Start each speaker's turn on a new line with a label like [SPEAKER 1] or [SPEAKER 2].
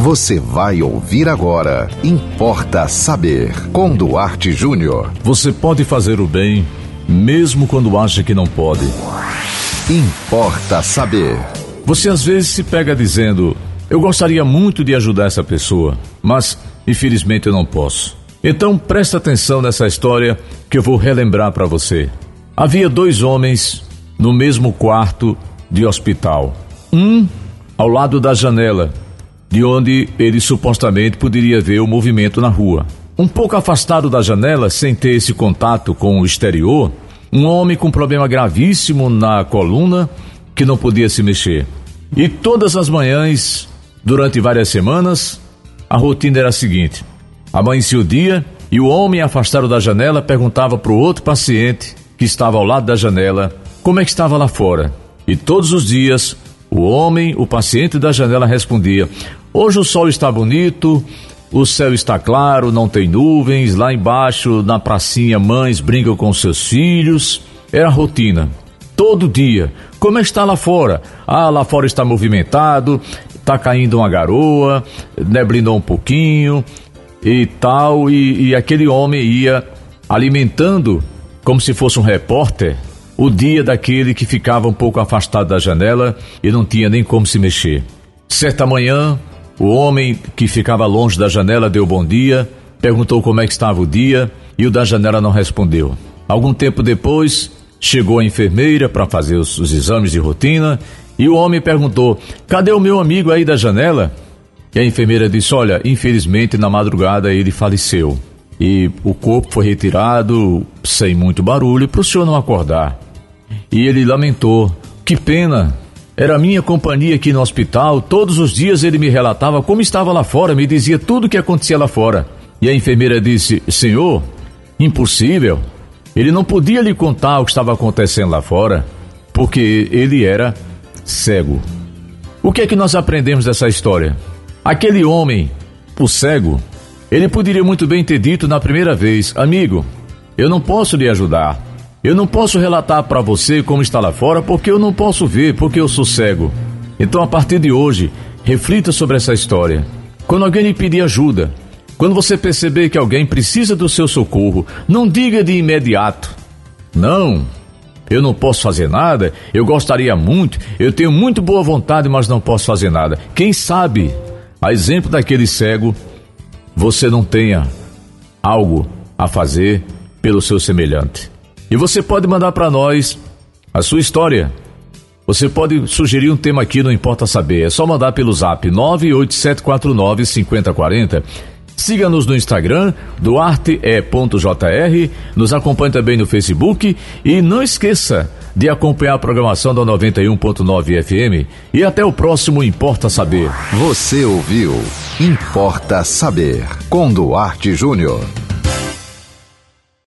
[SPEAKER 1] Você vai ouvir agora. Importa saber. Com Duarte Júnior.
[SPEAKER 2] Você pode fazer o bem, mesmo quando acha que não pode.
[SPEAKER 1] Importa saber.
[SPEAKER 2] Você às vezes se pega dizendo: Eu gostaria muito de ajudar essa pessoa, mas infelizmente eu não posso. Então presta atenção nessa história que eu vou relembrar para você. Havia dois homens no mesmo quarto de hospital. Um ao lado da janela de onde ele supostamente poderia ver o movimento na rua. Um pouco afastado da janela, sem ter esse contato com o exterior, um homem com problema gravíssimo na coluna que não podia se mexer. E todas as manhãs, durante várias semanas, a rotina era a seguinte: amanhecia o dia e o homem afastado da janela perguntava para o outro paciente que estava ao lado da janela como é que estava lá fora. E todos os dias o homem, o paciente da janela respondia: Hoje o sol está bonito, o céu está claro, não tem nuvens. Lá embaixo, na pracinha, mães brincam com seus filhos. Era rotina. Todo dia. Como está lá fora? Ah, lá fora está movimentado, está caindo uma garoa, neblinou um pouquinho e tal. E, e aquele homem ia alimentando, como se fosse um repórter, o dia daquele que ficava um pouco afastado da janela e não tinha nem como se mexer. Certa manhã, o homem que ficava longe da janela deu bom dia, perguntou como é que estava o dia e o da janela não respondeu. Algum tempo depois, chegou a enfermeira para fazer os, os exames de rotina e o homem perguntou: Cadê o meu amigo aí da janela? E a enfermeira disse: Olha, infelizmente na madrugada ele faleceu. E o corpo foi retirado sem muito barulho para o senhor não acordar. E ele lamentou: Que pena, era minha companhia aqui no hospital. Todos os dias ele me relatava como estava lá fora, me dizia tudo o que acontecia lá fora. E a enfermeira disse: Senhor, impossível. Ele não podia lhe contar o que estava acontecendo lá fora, porque ele era cego. O que é que nós aprendemos dessa história? Aquele homem, o cego, ele poderia muito bem ter dito na primeira vez: Amigo, eu não posso lhe ajudar. Eu não posso relatar para você como está lá fora porque eu não posso ver, porque eu sou cego. Então, a partir de hoje, reflita sobre essa história. Quando alguém lhe pedir ajuda, quando você perceber que alguém precisa do seu socorro, não diga de imediato: Não, eu não posso fazer nada, eu gostaria muito, eu tenho muito boa vontade, mas não posso fazer nada. Quem sabe, a exemplo daquele cego, você não tenha algo a fazer pelo seu semelhante. E você pode mandar para nós a sua história. Você pode sugerir um tema aqui, não importa saber. É só mandar pelo zap 98749 5040. Siga-nos no Instagram, duarte.jr. Nos acompanhe também no Facebook. E não esqueça de acompanhar a programação da 91.9 FM. E até o próximo Importa Saber.
[SPEAKER 1] Você ouviu Importa Saber com Duarte Júnior.